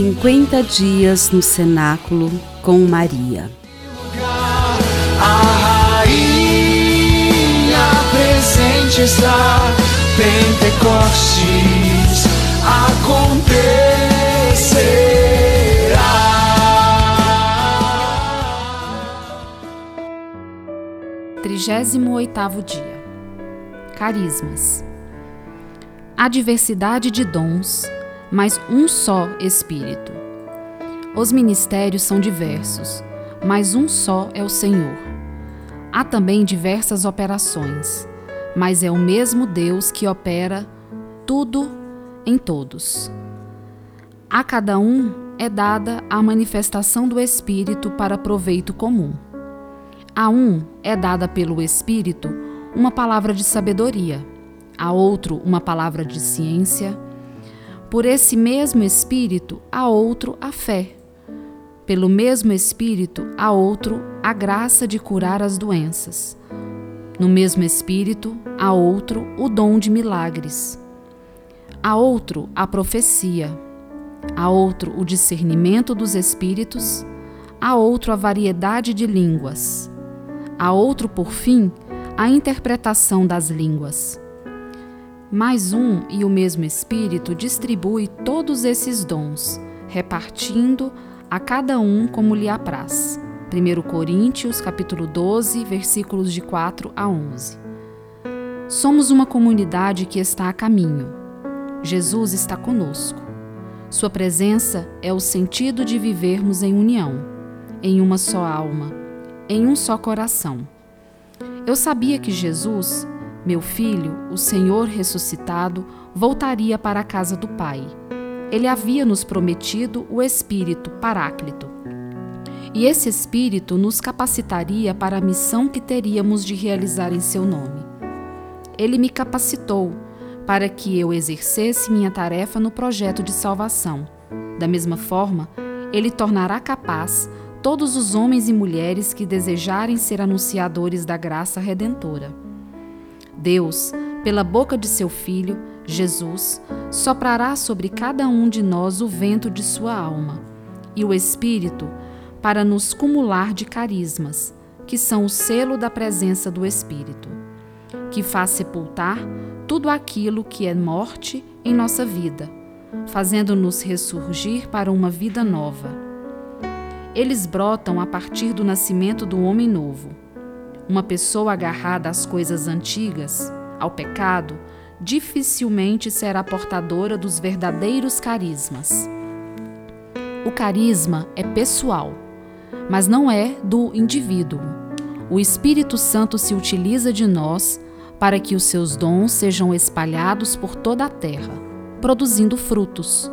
50 dias no cenáculo com Maria. A rainha presente está, Pentecostes acontecerá. Trigésimo oitavo dia. Carismas. Há diversidade de dons, mas um só Espírito. Os ministérios são diversos, mas um só é o Senhor. Há também diversas operações, mas é o mesmo Deus que opera tudo em todos. A cada um é dada a manifestação do Espírito para proveito comum. A um é dada pelo Espírito uma palavra de sabedoria, a outro uma palavra de ciência. Por esse mesmo Espírito, a outro a fé. Pelo mesmo Espírito, a outro a graça de curar as doenças. No mesmo Espírito, a outro o dom de milagres. A outro a profecia. A outro o discernimento dos Espíritos. A outro a variedade de línguas. A outro, por fim, a interpretação das línguas. Mais um e o mesmo Espírito distribui todos esses dons, repartindo a cada um como lhe apraz. 1 Coríntios, capítulo 12, versículos de 4 a 11. Somos uma comunidade que está a caminho. Jesus está conosco. Sua presença é o sentido de vivermos em união, em uma só alma, em um só coração. Eu sabia que Jesus meu filho, o Senhor ressuscitado, voltaria para a casa do Pai. Ele havia nos prometido o Espírito Paráclito. E esse Espírito nos capacitaria para a missão que teríamos de realizar em seu nome. Ele me capacitou para que eu exercesse minha tarefa no projeto de salvação. Da mesma forma, ele tornará capaz todos os homens e mulheres que desejarem ser anunciadores da graça redentora. Deus, pela boca de seu Filho, Jesus, soprará sobre cada um de nós o vento de sua alma e o Espírito para nos cumular de carismas, que são o selo da presença do Espírito, que faz sepultar tudo aquilo que é morte em nossa vida, fazendo-nos ressurgir para uma vida nova. Eles brotam a partir do nascimento do homem novo uma pessoa agarrada às coisas antigas, ao pecado, dificilmente será portadora dos verdadeiros carismas. O carisma é pessoal, mas não é do indivíduo. O Espírito Santo se utiliza de nós para que os seus dons sejam espalhados por toda a terra, produzindo frutos.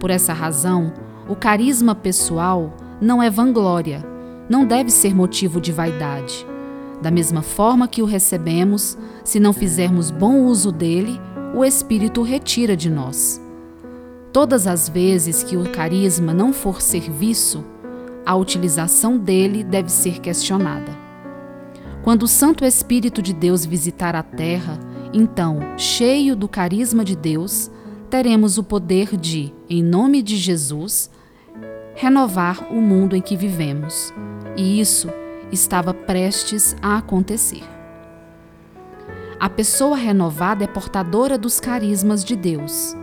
Por essa razão, o carisma pessoal não é vanglória, não deve ser motivo de vaidade. Da mesma forma que o recebemos, se não fizermos bom uso dele, o Espírito retira de nós. Todas as vezes que o carisma não for serviço, a utilização dele deve ser questionada. Quando o Santo Espírito de Deus visitar a terra, então, cheio do carisma de Deus, teremos o poder de, em nome de Jesus, renovar o mundo em que vivemos. E isso estava prestes a acontecer. A pessoa renovada é portadora dos carismas de Deus.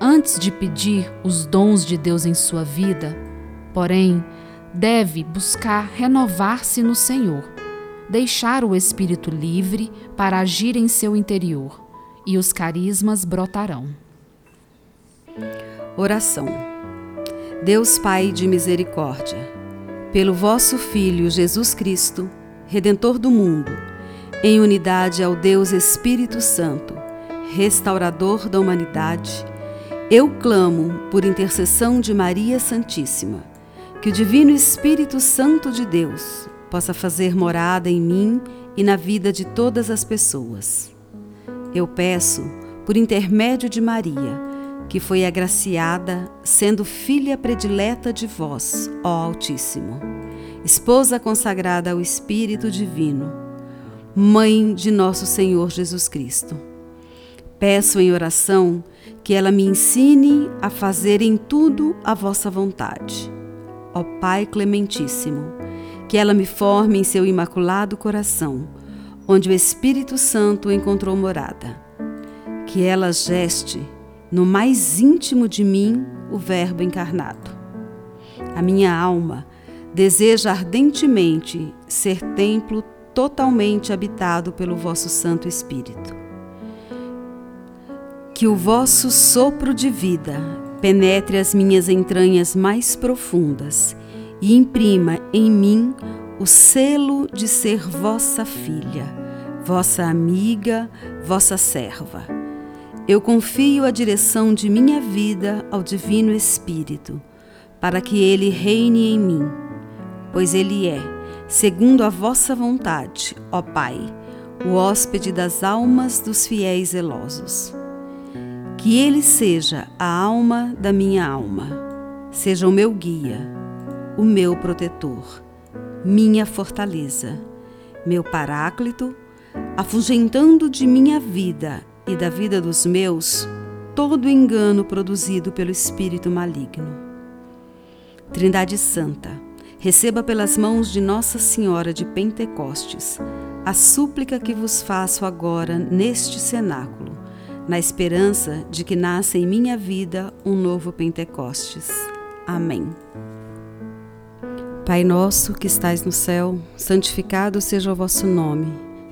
Antes de pedir os dons de Deus em sua vida, porém, deve buscar renovar-se no Senhor, deixar o espírito livre para agir em seu interior, e os carismas brotarão. Oração. Deus Pai de misericórdia, pelo vosso Filho Jesus Cristo, Redentor do mundo, em unidade ao Deus Espírito Santo, restaurador da humanidade, eu clamo por intercessão de Maria Santíssima, que o Divino Espírito Santo de Deus possa fazer morada em mim e na vida de todas as pessoas. Eu peço, por intermédio de Maria, que foi agraciada, sendo filha predileta de vós, ó Altíssimo, esposa consagrada ao Espírito Divino, mãe de nosso Senhor Jesus Cristo. Peço em oração que ela me ensine a fazer em tudo a vossa vontade. Ó Pai Clementíssimo, que ela me forme em seu imaculado coração, onde o Espírito Santo encontrou morada. Que ela geste no mais íntimo de mim o Verbo encarnado. A minha alma deseja ardentemente ser templo totalmente habitado pelo vosso Santo Espírito. Que o vosso sopro de vida penetre as minhas entranhas mais profundas e imprima em mim o selo de ser vossa filha, vossa amiga, vossa serva. Eu confio a direção de minha vida ao Divino Espírito, para que ele reine em mim, pois ele é, segundo a vossa vontade, ó Pai, o hóspede das almas dos fiéis zelosos. Que ele seja a alma da minha alma, seja o meu guia, o meu protetor, minha fortaleza, meu paráclito, afugentando de minha vida e da vida dos meus todo engano produzido pelo espírito maligno. Trindade Santa, receba pelas mãos de Nossa Senhora de Pentecostes a súplica que vos faço agora neste cenáculo na esperança de que nasça em minha vida um novo Pentecostes. Amém. Pai nosso que estais no céu, santificado seja o vosso nome.